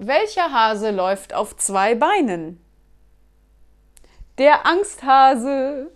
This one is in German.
Welcher Hase läuft auf zwei Beinen? Der Angsthase.